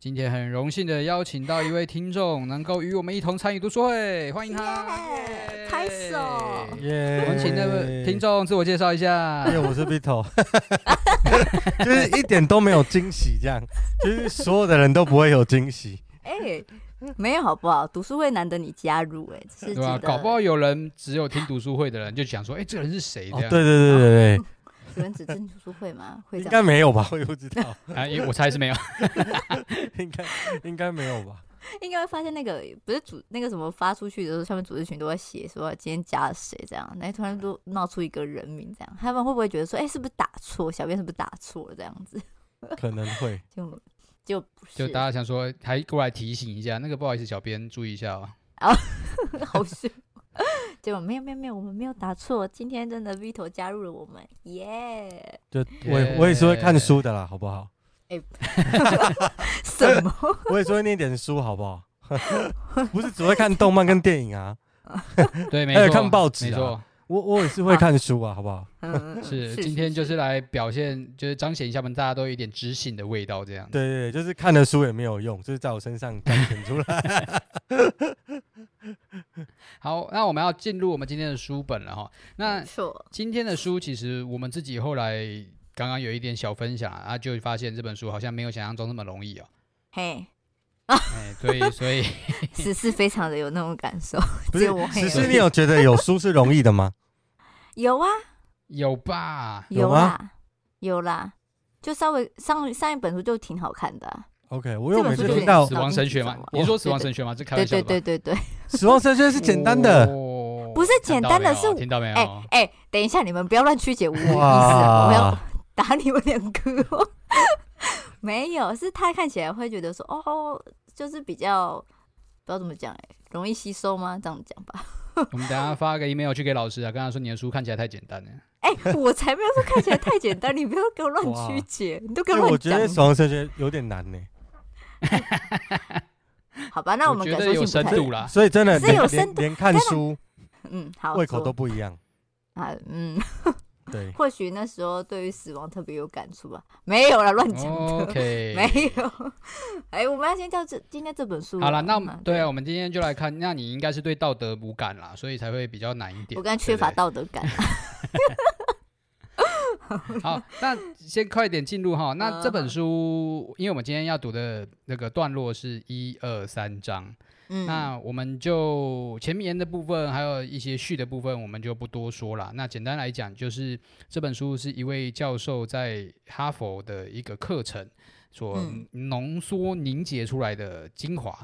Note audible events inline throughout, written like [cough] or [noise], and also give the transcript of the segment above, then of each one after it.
今天很荣幸的邀请到一位听众，能够与我们一同参与读书会，欢迎他，yeah, 拍手！耶！我们请那位听众自我介绍一下。因为我是 Vito，[laughs] 就是一点都没有惊喜，这样，就是所有的人都不会有惊喜。哎、欸。没有好不好？读书会难得你加入，哎，是对吧？搞不好有人只有听读书会的人就想说，哎，这个人是谁？这样。对对对对对。有人只听读书会吗？[laughs] 会应该没有吧？[laughs] 我也不知道。[laughs] 啊，因为我猜是没有。应该应该没有吧？应该会发现那个不是组那个什么发出去的时候，上面组织群都在写说今天加了谁这样，那突然都闹出一个人名这样，他们会不会觉得说，哎，是不是打错？小编是不是打错了这样子？可能会。就。就就大家想说，还过来提醒一下，那个不好意思，小编注意一下哦。啊，好笑。[laughs] 结果没有没有没有，我们没有打错。今天真的 Vito 加入了我们，耶！就我我也是会看书的啦，好不好？哎，[laughs] 什么？[laughs] 我也是会念点书，好不好？不是只会看动漫跟电影啊。对，没错，还有看报纸，没错。我我也是会看书啊，好不好？嗯，[laughs] 是，今天就是来表现，就是彰显一下，我们大家都有一点知性的味道，这样。对对，就是看的书也没有用，就是在我身上彰显出来。[laughs] 好，那我们要进入我们今天的书本了哈。那今天的书其实我们自己后来刚刚有一点小分享啊，就发现这本书好像没有想象中那么容易哦。嘿。哎，对，所以十四 [laughs] 非常的有那种感受。不是，十四，你有觉得有书是容易的吗？[laughs] 有啊，有吧，有啦，有啦，就稍微上上一本书就挺好看的。OK，我有每次听到死亡神学吗？你说死亡神学吗？这开玩笑。对对对对对，[laughs] 死亡神学是简单的，不是简单的，是听到没有？哎哎，等一下，你们不要乱曲解我的意思，我要打你们两个。没有，是他看起来会觉得说，哦，就是比较不知道怎么讲，哎，容易吸收吗？这样讲吧。[laughs] 我们等下发个 email 去给老师啊，跟他说你的书看起来太简单了。[laughs] 哎，我才没有说看起来太简单，你不要给我乱曲解，你都给我乱讲。我觉得死亡神学有点难呢。[laughs] 好吧，那我们觉得有深度啦，所以真的是有深度，连看书，嗯，好，胃口都不一样啊，嗯。对，或许那时候对于死亡特别有感触吧。没有了，乱讲的，[laughs] okay. 没有。哎，我们要先叫这今天这本书。好了，那对啊，我们今天就来看。那你应该是对道德无感啦，所以才会比较难一点。我刚缺乏道德感。[laughs] 好，那先快点进入哈。那这本书，因为我们今天要读的那个段落是一二三章。嗯，那我们就前面的部分，还有一些序的部分，我们就不多说了。那简单来讲，就是这本书是一位教授在哈佛的一个课程所浓缩凝结出来的精华。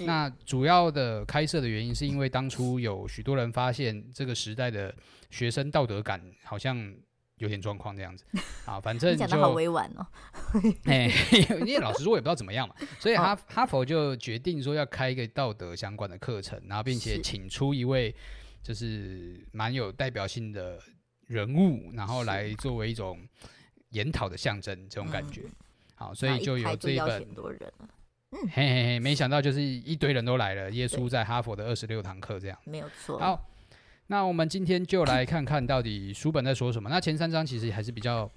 嗯。那主要的开设的原因，是因为当初有许多人发现这个时代的学生道德感好像。有点状况这样子，[laughs] 啊，反正就讲的好委婉哦。[laughs] 哎，因为老实说，我也不知道怎么样嘛，所以哈、哦、哈佛就决定说要开一个道德相关的课程，然后并且请出一位就是蛮有代表性的人物，然后来作为一种研讨的象征，这种感觉。好，所以就有这一本。嗯，嘿嘿嘿，没想到就是一堆人都来了，耶稣在哈佛的二十六堂课这样。没有错。好。那我们今天就来看看到底书本在说什么。那前三章其实还是比较，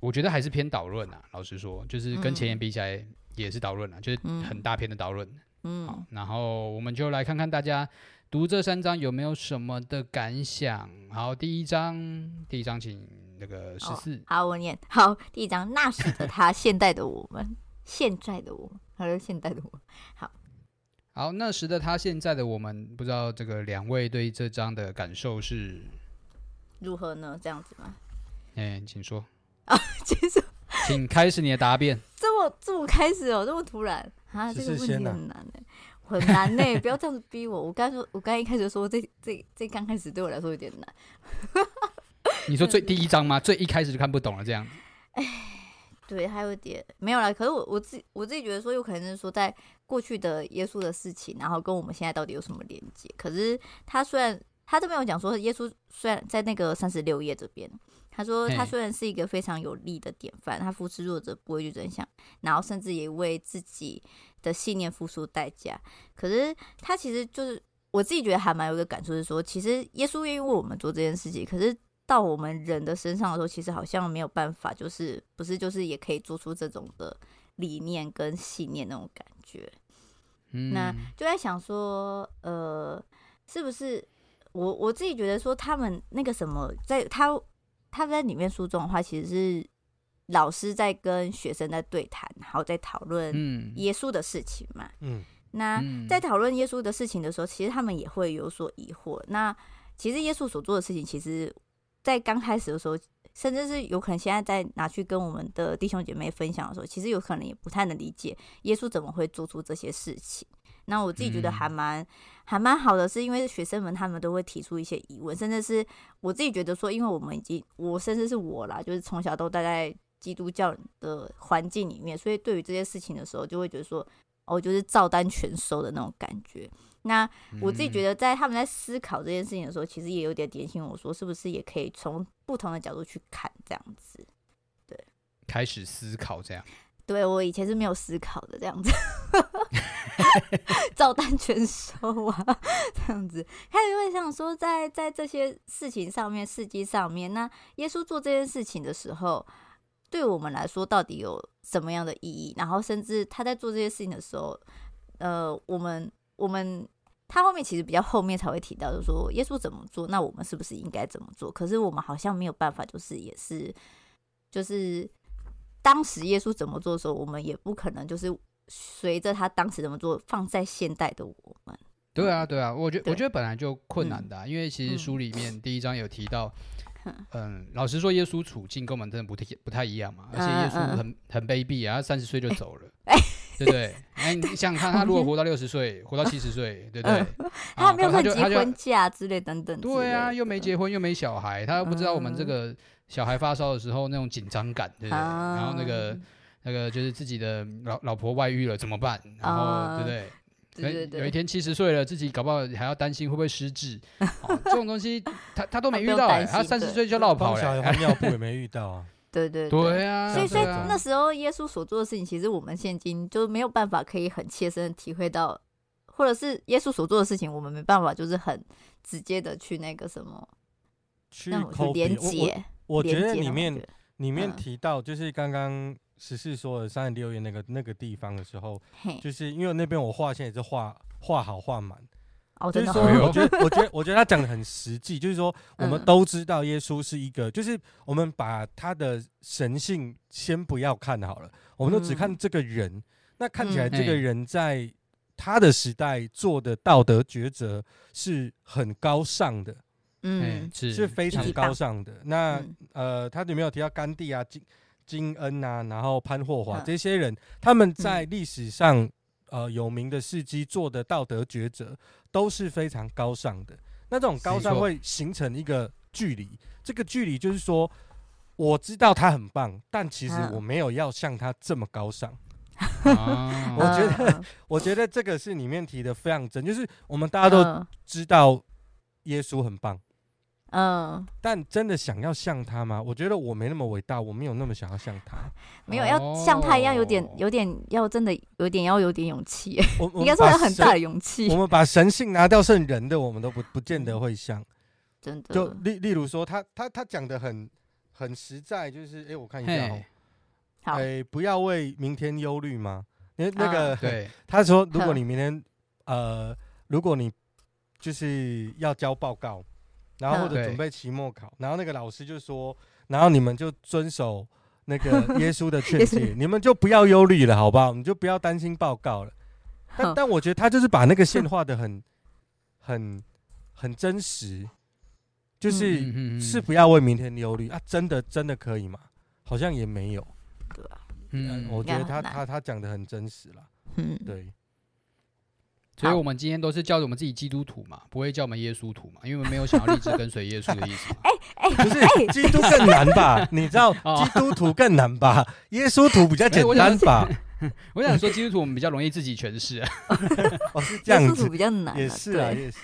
我觉得还是偏导论啊。老实说，就是跟前言比起来也是导论啊，就是很大篇的导论。嗯，好，然后我们就来看看大家读这三章有没有什么的感想。好，第一章，第一章，请那个十四。哦，好，我念。好，第一章，那时的他，现代的我们，现在的我们，还是现代的我们。好。好，那时的他，现在的我们，不知道这个两位对这张的感受是如何呢？这样子吗？哎、欸，请说啊，[laughs] 请说，请开始你的答辩。这么这么开始哦，这么突然啊，这个问题很难呢，很难呢，[laughs] 不要这样子逼我。我刚说，我刚一开始说这这这刚开始对我来说有点难。[laughs] 你说最第一章吗？最一开始就看不懂了这样？哎，对，还有点没有啦。可是我我自己我自己觉得说，有可能是说在。过去的耶稣的事情，然后跟我们现在到底有什么连接？可是他虽然他这边有讲说，耶稣虽然在那个三十六页这边，他说他虽然是一个非常有力的典范，他扶持弱者不畏惧真相，然后甚至也为自己的信念付出代价。可是他其实就是我自己觉得还蛮有一个感触，是说其实耶稣愿意为我们做这件事情，可是到我们人的身上的时候，其实好像没有办法，就是不是就是也可以做出这种的理念跟信念那种感觉。嗯，那就在想说，呃，是不是我我自己觉得说，他们那个什么，在他他在里面书中的话，其实是老师在跟学生在对谈，然后在讨论耶稣的事情嘛。嗯，那在讨论耶稣的事情的时候，其实他们也会有所疑惑。那其实耶稣所做的事情，其实，在刚开始的时候，甚至是有可能现在在拿去跟我们的弟兄姐妹分享的时候，其实有可能也不太能理解耶稣怎么会做出这些事情。那我自己觉得还蛮、嗯、还蛮好的，是因为学生们他们都会提出一些疑问，甚至是我自己觉得说，因为我们已经我甚至是我啦，就是从小都待在基督教的环境里面，所以对于这些事情的时候，就会觉得说，哦，就是照单全收的那种感觉。那我自己觉得，在他们在思考这件事情的时候，其实也有点点醒我说，是不是也可以从不同的角度去看这样子？对，开始思考这样。对，我以前是没有思考的这样子，[laughs] 照单全收啊，这样子。开始会想说在，在在这些事情上面，事迹上面，那耶稣做这件事情的时候，对我们来说到底有什么样的意义？然后，甚至他在做这些事情的时候，呃，我们。我们他后面其实比较后面才会提到，就是说耶稣怎么做，那我们是不是应该怎么做？可是我们好像没有办法，就是也是就是当时耶稣怎么做的时候，我们也不可能就是随着他当时怎么做放在现代的我们。对啊，对啊，我觉我觉得本来就困难的啊，嗯，因为其实书里面第一章有提到，嗯，老实说，耶稣处境跟我们真的不太不太一样嘛，而且耶稣很很卑鄙啊，他三十岁就走了。[laughs] 对不对？哎，你想看他如果活到六十岁，活到七十岁，对不对？[laughs] 他没有说结婚假之类等等。对啊，又没结婚，又没小孩，他又不知道我们这个小孩发烧的时候那种紧张感，对不对？然后那个那个就是自己的老老婆外遇了怎么办？然后对不对？对对。有一天七十岁了，自己搞不好还要担心会不会失智。这种东西他他都没遇到，他三十岁就落跑了，小孩尿布也没遇到啊。对对对，对啊，所以所以那时候耶稣所做的事情，其实我们现今就没有办法可以很切身体会到，或者是耶稣所做的事情，我们没办法就是很直接的去那个什么去连接。我觉得里面里面嗯、提到，就是刚刚十四说的三十六页那个那个地方的时候，就是因为那边我画线也是画画好画满。哦、就是说，我觉得，我觉得，我觉得他讲的很实际。就是说，我们都知道耶稣是一个，就是我们把他的神性先不要看好了，我们都只看这个人。那看起来这个人在他的时代做的道德抉择是很高尚的，嗯，是是非常高尚的。那呃，他里面有提到甘地啊、金金恩啊，然后潘霍华这些人，他们在历史上。呃，有名的事迹做的道德抉择都是非常高尚的。那这种高尚会形成一个距离，这个距离就是说，我知道他很棒，但其实我没有要像他这么高尚。啊、[laughs] 我觉得，我觉得这个是里面提的非常真，就是我们大家都知道耶稣很棒。嗯，但真的想要像他吗？我觉得我没那么伟大，我没有那么想要像他。[laughs] 没有要像他一样，有点有点要真的有点要有点勇气。[laughs] 应该说有很大的勇气。我们把神性拿掉，剩人的我们都不不见得会像。真的。就例例如说，他他他讲的很很实在，就是哎、欸，我看一下哦。哎、欸，不要为明天忧虑吗？那那个，啊、[laughs] 对，他说，如果你明天呃，如果你就是要交报告。然后或者准备期末考，然后那个老师就说，然后你们就遵守那个 [laughs] 耶稣的劝诫，你们就不要忧虑了，好不好？你就不要担心报告了。但但我觉得他就是把那个线画的很很很真实，就是是不要为明天忧虑啊，真的真的可以吗？好像也没有，对吧？嗯，我觉得他他他讲的很真实了，嗯，对。所以我们今天都是叫我们自己基督徒嘛，不会叫我们耶稣徒嘛，因为我们没有想要立志跟随耶稣的意思。[laughs] 哎哎，不是，基督更难吧？[laughs] 你知道基督徒更难吧？耶稣徒比较简单吧？[laughs] 我想说，基督徒我们比较容易自己诠释。哦，是这样子，比较难，也是啊，也是。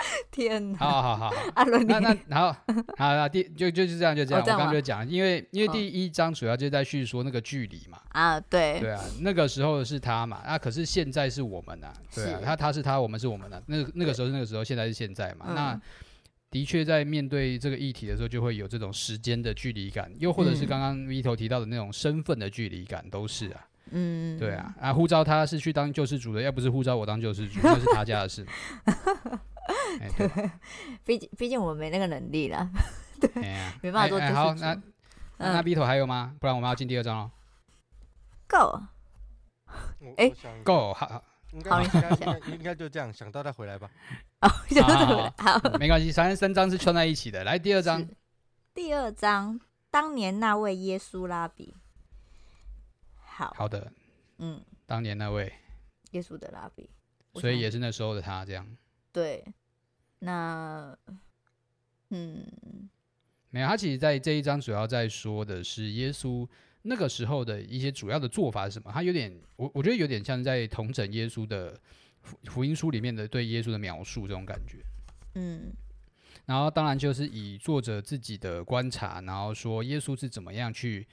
[laughs] 天哪！好好好，[laughs] 阿伦，那那好，好啊，第就就是这样，就这样。我刚刚就讲，因为因为第一章主要就在叙说那个距离嘛。啊，对。对啊，那个时候是他嘛，那可是现在是我们呐。对啊，他他是他，我们是我们的。那那个时候是那个时候，现在是现在嘛。那的确在面对这个议题的时候，就会有这种时间的距离感，又或者是刚刚 Vito 提到的那种身份的距离感，都是啊。嗯，对啊，啊，呼召他是去当救世主的，要不是呼召我当救世主，那是他家的事。[laughs] [laughs] 对，毕竟毕竟我们没那个能力了，对，没办法做。好，那那 B 头还有吗？不然我们要进第二章了。Go，哎，Go，好，好，应该应该应该就这样，想到再回来吧。哦，想到再回来，好，没关系，反正三章是串在一起的。来，第二章，第二章，当年那位耶稣拉比，好好的，嗯，当年那位耶稣的拉比，所以也是那时候的他这样。对，那，嗯，没有，他其实，在这一章主要在说的是耶稣那个时候的一些主要的做法是什么？他有点，我我觉得有点像在同整耶稣的福福音书里面的对耶稣的描述这种感觉。嗯，然后当然就是以作者自己的观察，然后说耶稣是怎么样去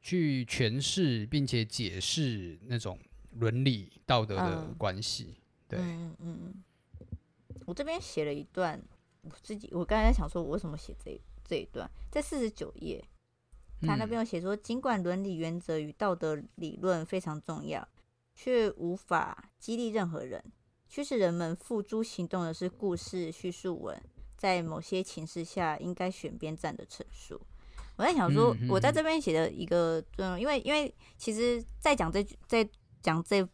去诠释并且解释那种伦理道德的关系。嗯、对，嗯嗯。我这边写了一段，我自己我刚才在想说，我为什么写这这一段，在四十九页，他那边有写说，尽管伦理原则与道德理论非常重要，却无法激励任何人，驱使人们付诸行动的是故事叙述文，在某些情势下应该选边站的陈述。我在想说，我在这边写的一个，嗯，因为因为其实在讲这在讲这。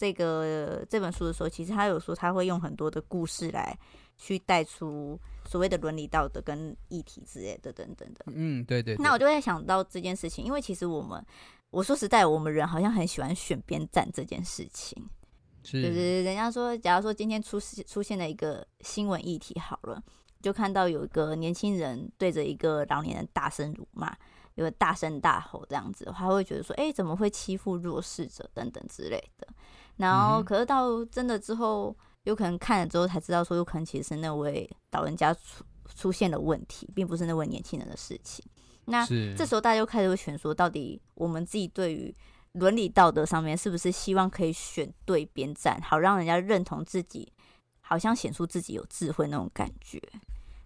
这个这本书的时候，其实他有说他会用很多的故事来去带出所谓的伦理道德跟议题之类的等等的。嗯，对对，对。那我就会想到这件事情，因为其实我们，我说实在，我们人好像很喜欢选边站这件事情。是。就是人家说，假如说今天出出现了一个新闻议题，好了，就看到有一个年轻人对着一个老年人大声辱骂，有个大声大吼这样子，他会觉得说，哎，怎么会欺负弱势者等等之类的。然后，可是到真的之后，有可能看了之后才知道，说有可能其实是那位老人家出出现了问题，并不是那位年轻人的事情。那这时候大家就开始会选说，到底我们自己对于伦理道德上面，是不是希望可以选对边站，好让人家认同自己，好像显出自己有智慧那种感觉。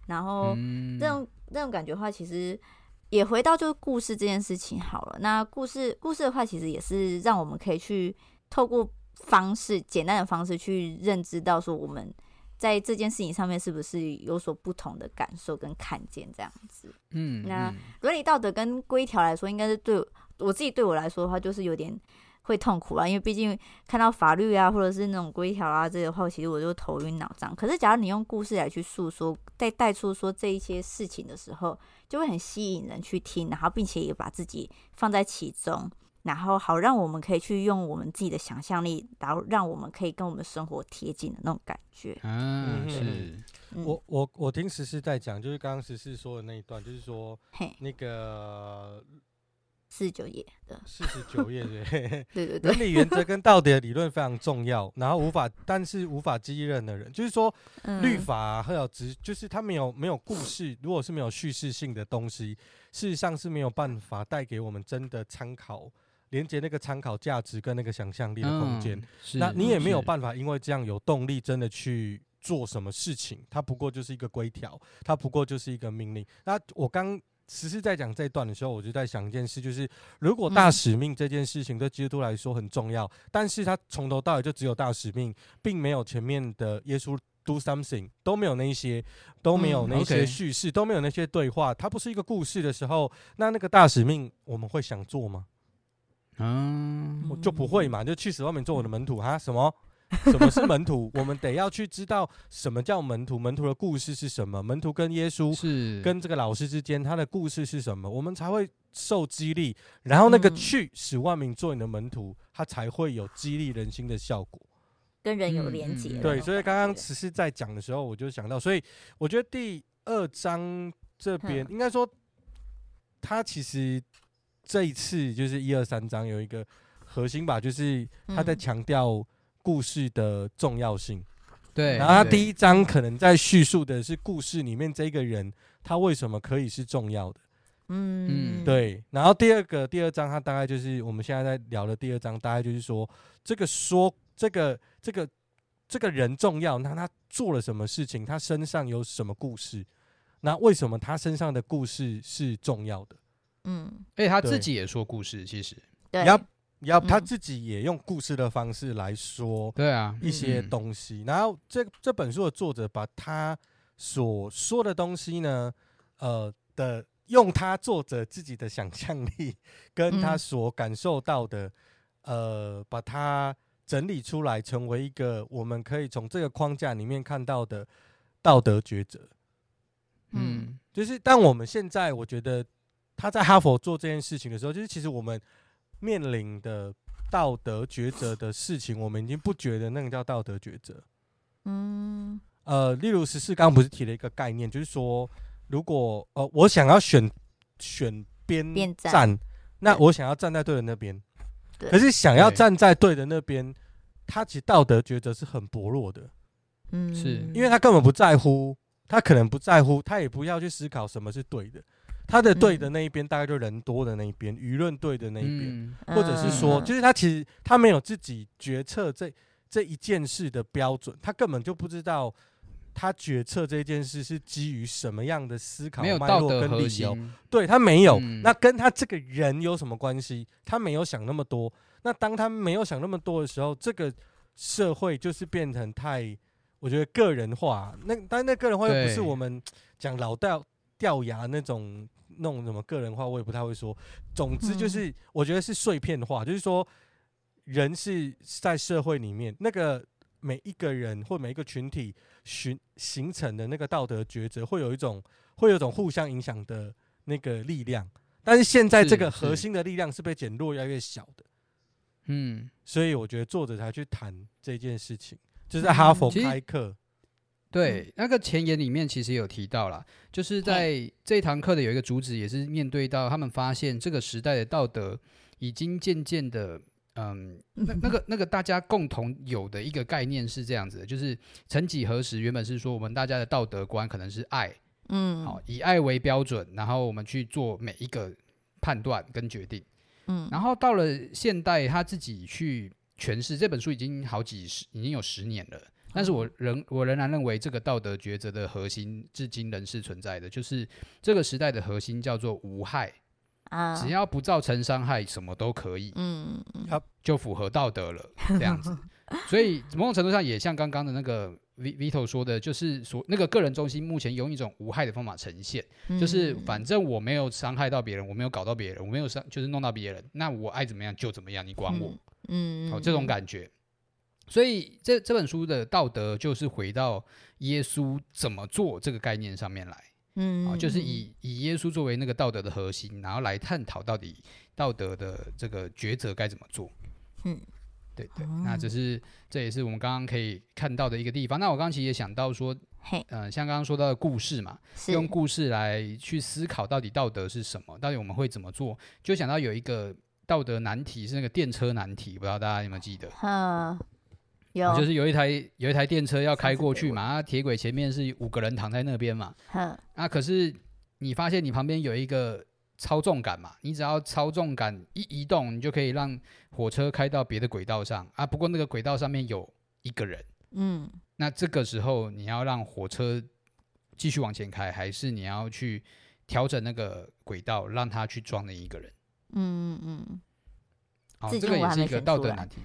然后，这种那种感觉的话，其实也回到就是故事这件事情好了。那故事故事的话，其实也是让我们可以去透过。方式简单的方式去认知到说我们在这件事情上面是不是有所不同的感受跟看见这样子，嗯，那伦理道德跟规条来说，应该是对我自己对我来说的话，就是有点会痛苦啊，因为毕竟看到法律啊，或者是那种规条啊这些话，其实我就头晕脑胀。可是假如你用故事来去诉说，再带出说这一些事情的时候，就会很吸引人去听，然后并且也把自己放在其中。然后好，让我们可以去用我们自己的想象力，然后让我们可以跟我们生活贴近的那种感觉。嗯，是。嗯、我我我听十四在讲，就是刚刚十四说的那一段，就是说，嘿，那个四十九页的四十九页对，[laughs] 对对对，伦理原则跟道德理论非常重要，然后无法，但是无法激励人的人，就是说，嗯、律法还有只就是他没有没有故事，如果是没有叙事性的东西，事实上是没有办法带给我们真的参考。连接那个参考价值跟那个想象力的空间，嗯、那你也没有办法，因为这样有动力真的去做什么事情。它不过就是一个规条，它不过就是一个命令。那我刚实施在讲这一段的时候，我就在想一件事，就是如果大使命这件事情对基督徒来说很重要，嗯、但是他从头到尾就只有大使命，并没有前面的耶稣 do something 都没有那些，都没有那些叙事，嗯 okay、都没有那些对话，它不是一个故事的时候，那那个大使命我们会想做吗？嗯，我就不会嘛，就去死外面做我的门徒哈？什么？[laughs] 什么是门徒？[laughs] 我们得要去知道什么叫门徒，门徒的故事是什么？门徒跟耶稣是跟这个老师之间他的故事是什么？我们才会受激励，然后那个去使万民做你的门徒，他才会有激励人心的效果。跟人有连接。对，所以刚刚只是在讲的时候，我就想到，所以我觉得第二章这边应该说，他其实这一次就是一二三章有一个核心吧，就是他在强调故事的重要性。对，然后他第一章可能在叙述的是故事里面这个人他为什么可以是重要的。嗯，对。然后第二个第二章，他大概就是我们现在在聊的第二章，大概就是说这个说这个这个这个人重要，那他做了什么事情？他身上有什么故事？那为什么他身上的故事是重要的？嗯，而且他自己也说故事，其实。对，要要他自己也用故事的方式来说，对啊，一些东西。然后这这本书的作者把他所说的东西呢，呃的。用他作者自己的想象力，跟他所感受到的，嗯、呃，把它整理出来，成为一个我们可以从这个框架里面看到的道德抉择。嗯，就是但我们现在，我觉得他在哈佛做这件事情的时候，就是其实我们面临的道德抉择的事情，我们已经不觉得那个叫道德抉择。嗯，呃，例如十四刚不是提了一个概念，就是说。如果呃，我想要选选边站，那我想要站在对的那边。可是想要站在对的那边，他其实道德抉择是很薄弱的。嗯，是因为他根本不在乎，他可能不在乎，他也不要去思考什么是对的。他的对的那一边，大概就人多的那一边，舆论对的那一边，或者是说，就是他其实他没有自己决策这这一件事的标准，他根本就不知道。他决策这件事是基于什么样的思考脉络跟理由？对，他没有，嗯、那跟他这个人有什么关系？他没有想那么多。那当他没有想那么多的时候，这个社会就是变成太，我觉得个人化。那但那个人化又不是我们讲老掉掉牙那种那种什么个人化，我也不太会说。总之就是，我觉得是碎片化，嗯、就是说人是在社会里面那个。每一个人或每一个群体形形成的那个道德抉择，会有一种会有一种互相影响的那个力量，但是现在这个核心的力量是被减弱越来越小的，嗯，所以我觉得作者才去谈这件事情，就是在哈佛开课，对，那个前言里面其实有提到了，就是在这堂课的有一个主旨，也是面对到他们发现这个时代的道德已经渐渐的。嗯，那那个那个大家共同有的一个概念是这样子的，就是曾几何时，原本是说我们大家的道德观可能是爱，嗯，好，以爱为标准，然后我们去做每一个判断跟决定，嗯，然后到了现代，他自己去诠释这本书已经好几十，已经有十年了，但是我仍我仍然认为这个道德抉择的核心至今仍是存在的，就是这个时代的核心叫做无害。啊，只要不造成伤害，什么都可以。嗯，就符合道德了，[laughs] 这样子。所以某种程度上也像刚刚的那个 V Vito 说的，就是所那个个人中心目前用一种无害的方法呈现，嗯、就是反正我没有伤害到别人，我没有搞到别人，我没有伤，就是弄到别人，那我爱怎么样就怎么样，你管我。嗯，好、哦，这种感觉。所以这这本书的道德就是回到耶稣怎么做这个概念上面来。嗯，啊，就是以以耶稣作为那个道德的核心，然后来探讨到底道德的这个抉择该怎么做。嗯，对对，那这是这也是我们刚刚可以看到的一个地方。那我刚刚其实也想到说，嘿，嗯，像刚刚说到的故事嘛，用故事来去思考到底道德是什么，到底我们会怎么做，就想到有一个道德难题是那个电车难题，不知道大家有没有记得？嗯。有，就是有一台有一台电车要开过去嘛，啊，铁轨前面是五个人躺在那边嘛，哼，啊，可是你发现你旁边有一个操纵杆嘛，你只要操纵杆一移动，你就可以让火车开到别的轨道上。啊。不过那个轨道上面有一个人，嗯，那这个时候你要让火车继续往前开，还是你要去调整那个轨道，让他去装那一个人？嗯嗯嗯，好，这个也是一个道德难题。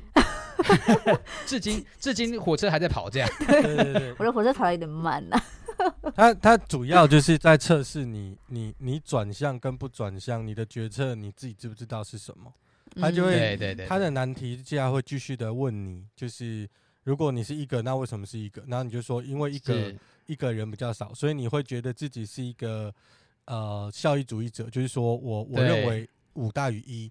[laughs] 至今，至今火车还在跑，这样。[laughs] 对对对，我的火车跑的有点慢呐。[laughs] 它它主要就是在测试你，你你转向跟不转向，你的决策你自己知不知道是什么？他就会，对对对，它的难题接下来会继续的问你，就是如果你是一个，那为什么是一个？然后你就说，因为一个一个人比较少，所以你会觉得自己是一个呃效益主义者，就是说我我认为五大于一。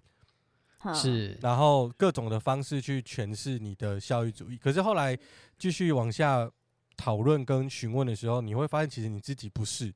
是，然后各种的方式去诠释你的效益主义。可是后来继续往下讨论跟询问的时候，你会发现其实你自己不是。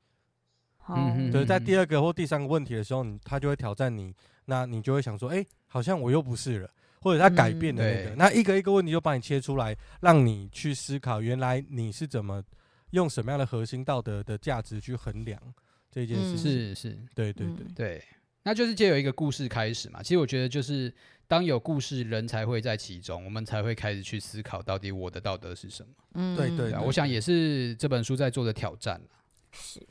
嗯，对，在第二个或第三个问题的时候，你他就会挑战你，那你就会想说，哎，好像我又不是了，或者他改变的那个，那一个一个问题就把你切出来，让你去思考，原来你是怎么用什么样的核心道德的价值去衡量这件事情。是是，对对对。对，那就是借由一个故事开始嘛。其实我觉得，就是当有故事，人才会在其中，我们才会开始去思考，到底我的道德是什么。嗯，对对，我想也是这本书在做的挑战。是。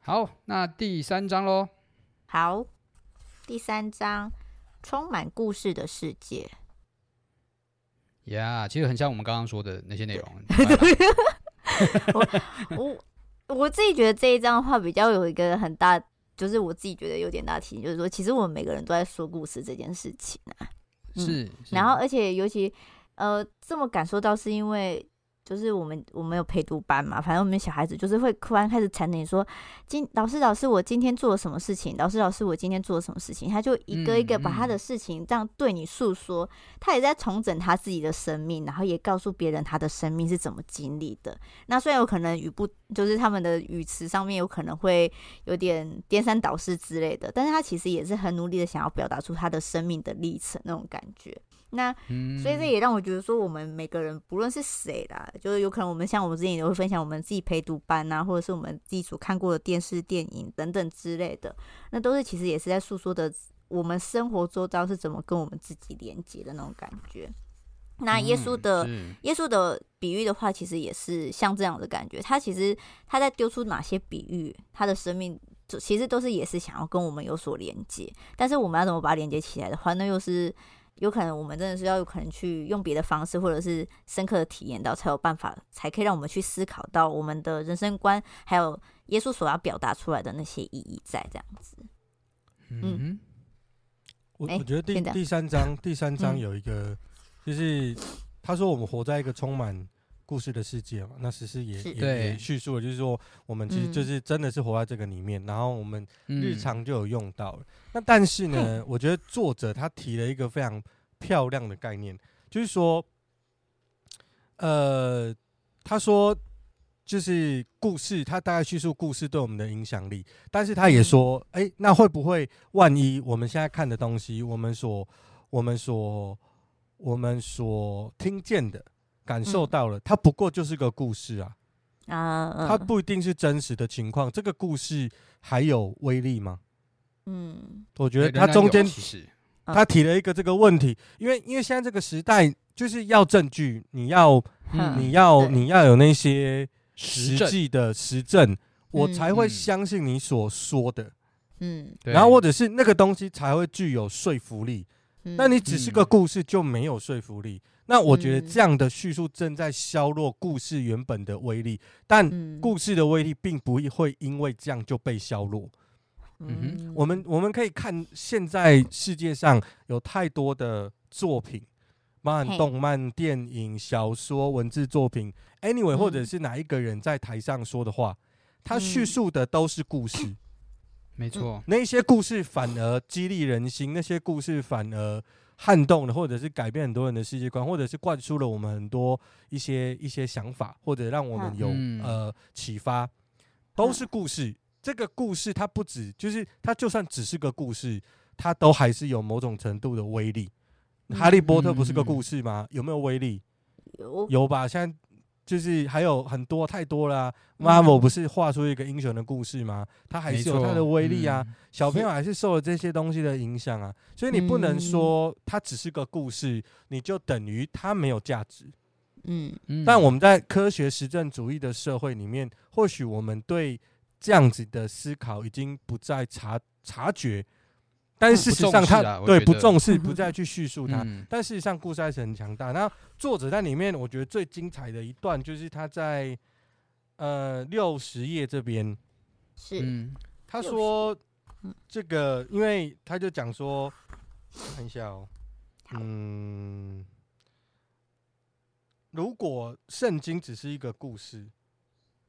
好，那第三章喽。好，第三章充满故事的世界。呀，yeah, 其实很像我们刚刚说的那些内容。[laughs] 我我我自己觉得这一章的话，比较有一个很大，就是我自己觉得有点大提醒，就是说，其实我们每个人都在说故事这件事情啊。是，嗯、然后而且尤其呃，这么感受到是因为。就是我们我们有陪读班嘛，反正我们小孩子就是会突然开始缠着你说，今老师老师我今天做了什么事情？老师老师我今天做了什么事情？他就一个一个把他的事情这样对你诉说，嗯嗯、他也在重整他自己的生命，然后也告诉别人他的生命是怎么经历的。那虽然有可能语不就是他们的语词上面有可能会有点颠三倒四之类的，但是他其实也是很努力的想要表达出他的生命的历程那种感觉。那所以这也让我觉得说，我们每个人不论是谁啦，就是有可能我们像我们之前也会分享我们自己陪读班啊，或者是我们自己所看过的电视、电影等等之类的，那都是其实也是在诉说的我们生活周遭是怎么跟我们自己连接的那种感觉。那耶稣的耶稣的比喻的话，其实也是像这样的感觉。他其实他在丢出哪些比喻，他的生命其实都是也是想要跟我们有所连接。但是我们要怎么把它连接起来的话，那又是。有可能我们真的是要有可能去用别的方式，或者是深刻的体验到，才有办法，才可以让我们去思考到我们的人生观，还有耶稣所要表达出来的那些意义在这样子。嗯，我我觉得第第三章第三章有一个，就是他说我们活在一个充满故事的世界嘛，那其实也也叙述了，就是说我们其实就是真的是活在这个里面，然后我们日常就有用到了。那但是呢，我觉得作者他提了一个非常漂亮的概念，就是说，呃，他说就是故事，他大概叙述故事对我们的影响力，但是他也说，哎，那会不会万一我们现在看的东西，我们所我们所我们所听见的。感受到了，它不过就是个故事啊，啊，它不一定是真实的情况。这个故事还有威力吗？嗯，我觉得它中间他提了一个这个问题，因为因为现在这个时代就是要证据，你要你要你要有那些实际的实证，我才会相信你所说的，嗯，然后或者是那个东西才会具有说服力。那你只是个故事就没有说服力。那我觉得这样的叙述正在削弱故事原本的威力，但故事的威力并不会因为这样就被削弱。嗯哼，我们我们可以看现在世界上有太多的作品，包含动漫、电影、小说、文字作品，anyway，或者是哪一个人在台上说的话，他叙述的都是故事。没错，那些故事反而激励人心，那些故事反而。撼动了，或者是改变很多人的世界观，或者是灌输了我们很多一些一些想法，或者让我们有、嗯、呃启发，都是故事。这个故事它不止，就是它就算只是个故事，它都还是有某种程度的威力。嗯、哈利波特不是个故事吗？有没有威力？有有吧？现在。就是还有很多太多了、啊、Marvel 不是画出一个英雄的故事吗？它还是有它的威力啊，嗯、小朋友还是受了这些东西的影响啊，所以你不能说它只是个故事，你就等于它没有价值。嗯嗯。但我们在科学实证主义的社会里面，或许我们对这样子的思考已经不再察察觉。但是事实上他，对不重视，不再去叙述它。嗯、但事实上，故事还是很强大。那作者在里面，我觉得最精彩的一段就是他在呃六十页这边，是他说这个，因为他就讲说，看一下哦，嗯，如果圣经只是一个故事，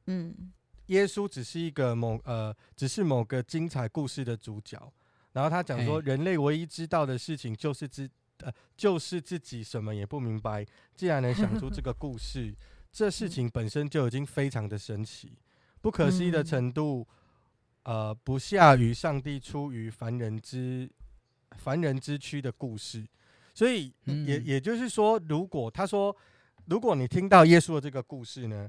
嗯，耶稣只是一个某呃，只是某个精彩故事的主角。然后他讲说，人类唯一知道的事情就是自呃就是自己什么也不明白。既然能想出这个故事，[laughs] 这事情本身就已经非常的神奇，不可思议的程度，呃，不下于上帝出于凡人之凡人之躯的故事。所以也也就是说，如果他说，如果你听到耶稣的这个故事呢，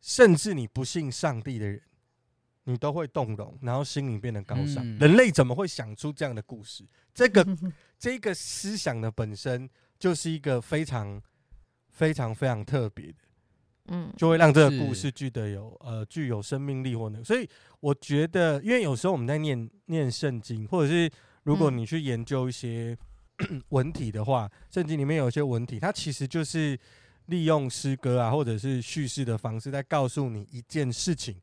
甚至你不信上帝的人，你都会动容，然后心灵变得高尚。嗯、人类怎么会想出这样的故事？这个 [laughs] 这个思想的本身就是一个非常非常非常特别的，嗯，就会让这个故事具得有呃具有生命力或能。所以我觉得，因为有时候我们在念念圣经，或者是如果你去研究一些、嗯、文体的话，圣经里面有一些文体，它其实就是。利用诗歌啊，或者是叙事的方式，在告诉你一件事情。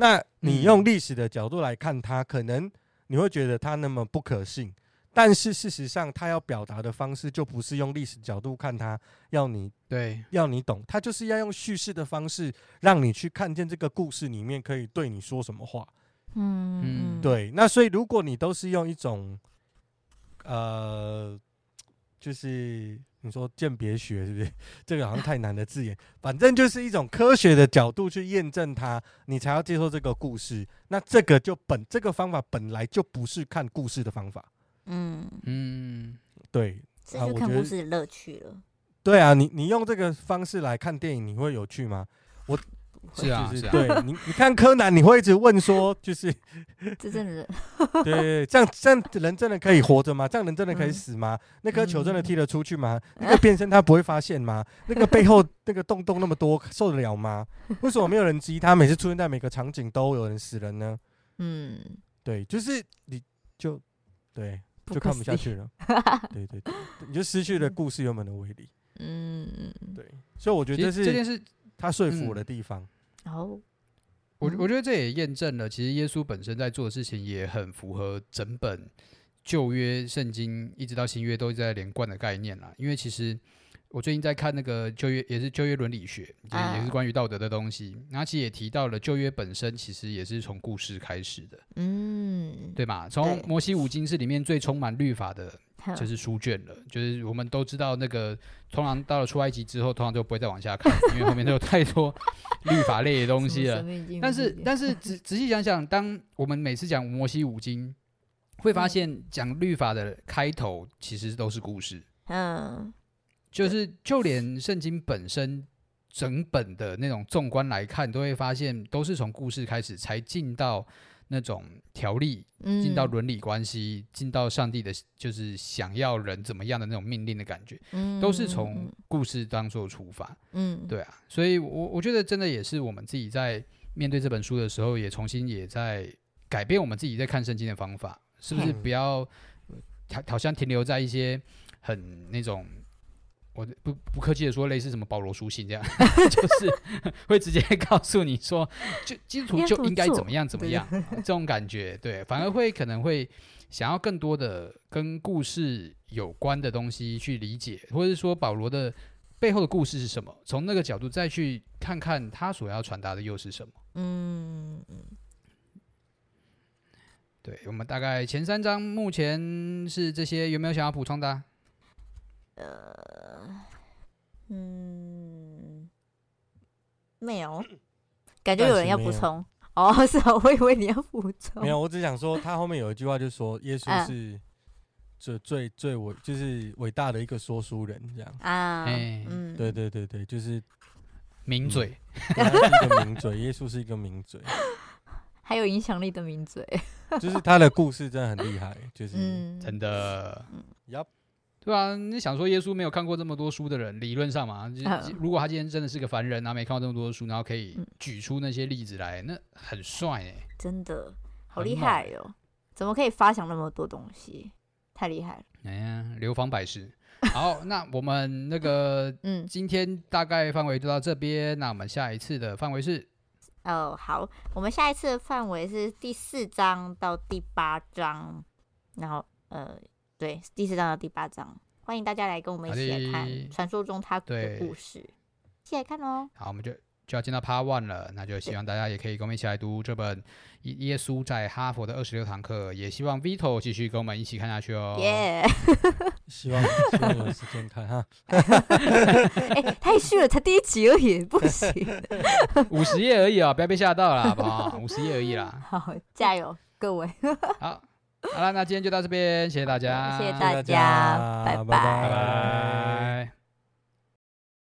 那你用历史的角度来看它，可能你会觉得它那么不可信。但是事实上，他要表达的方式就不是用历史角度看它，要你对，要你懂，他就是要用叙事的方式，让你去看见这个故事里面可以对你说什么话。嗯嗯，对。那所以，如果你都是用一种，呃，就是。你说鉴别学是不是？[laughs] 这个好像太难的字眼。反正就是一种科学的角度去验证它，你才要接受这个故事。那这个就本这个方法本来就不是看故事的方法。嗯嗯，对，这就看故事的乐趣了。对啊，你你用这个方式来看电影，你会有趣吗？我。是啊，是啊，对你，你看柯南，你会一直问说，就是 [laughs] 这真的，对，这样这样人真的可以活着吗？这样人真的可以死吗？那颗球真的踢得出去吗？那个变身他不会发现吗？那个背后 [laughs] 那个洞洞那么多，受得了吗？为什么没有人质疑他每次出现在每个场景都有人死人呢？嗯，对，就是你就对，就看不下去了，[laughs] 对对对，你就失去了故事原本的威力。嗯嗯，对，所以我觉得这是这件事。他说服我的地方，然后我我觉得这也验证了，其实耶稣本身在做的事情也很符合整本旧约圣经一直到新约都在连贯的概念啦。因为其实我最近在看那个旧约，也是旧约伦理学，也是关于道德的东西。然后其实也提到了旧约本身其实也是从故事开始的，嗯，对吧？从摩西五经是里面最充满律法的。就是书卷了，就是我们都知道那个，通常到了出埃及之后，通常就不会再往下看，因为后面都有太多 [laughs] 律法类的东西了。但是，但是仔仔细想想，当我们每次讲摩西五经，会发现讲律法的开头其实都是故事。嗯，就是就连圣经本身整本的那种纵观来看，都会发现都是从故事开始才进到。那种条例进到伦理关系，进、嗯、到上帝的，就是想要人怎么样的那种命令的感觉，嗯、都是从故事当做出发。嗯，对啊，所以我我觉得真的也是我们自己在面对这本书的时候，也重新也在改变我们自己在看圣经的方法，是不是不要好好像停留在一些很那种。我不不客气的说，类似什么保罗书信这样，[laughs] 就是 [laughs] 会直接告诉你说，就基督徒就应该怎么样怎么样，[laughs] 这种感觉，对，反而会可能会想要更多的跟故事有关的东西去理解，或者是说保罗的背后的故事是什么，从那个角度再去看看他所要传达的又是什么。嗯嗯，对，我们大概前三章目前是这些，有没有想要补充的？呃，嗯，没有，感觉有人要补充。哦，[laughs] 是啊，我以为你要补充。没有，我只想说，他后面有一句话，就说耶稣是最最最伟，就是伟大的一个说书人，这样啊。嗯，对对对对，就是名嘴，一个名嘴，[laughs] 耶稣是一个名嘴，[laughs] 还有影响力的名嘴，就是他的故事真的很厉害，就是真的。嗯，Yup。对啊，你想说耶稣没有看过这么多书的人，理论上嘛，如果他今天真的是个凡人，然后没看过这么多书，然后可以举出那些例子来，那很帅哎，真的好厉害哟、喔！怎么可以发想那么多东西？太厉害了！哎呀，流芳百世。好，那我们那个 [laughs] 嗯，今天大概范围就到这边，那我们下一次的范围是哦，好，我们下一次的范围是第四章到第八章，然后呃。对，第四章到第八章，欢迎大家来跟我们一起来看传说中他的故事，一起来看哦。好，我们就就要进到 Part One 了，那就希望大家也可以跟我们一起来读这本耶稣在哈佛的二十六堂课，也希望 Vito 继续跟我们一起看下去哦。耶！[laughs] 希望希望有时间看哈。[laughs] 哎、欸，太虚了，才第一集而已，不行。[laughs] 五十页而已啊、哦，不要被吓到了，好不好？五十页而已啦。好，加油，各位。好，好了，那今天就到这边，谢谢大家，谢谢大家，拜拜。拜拜。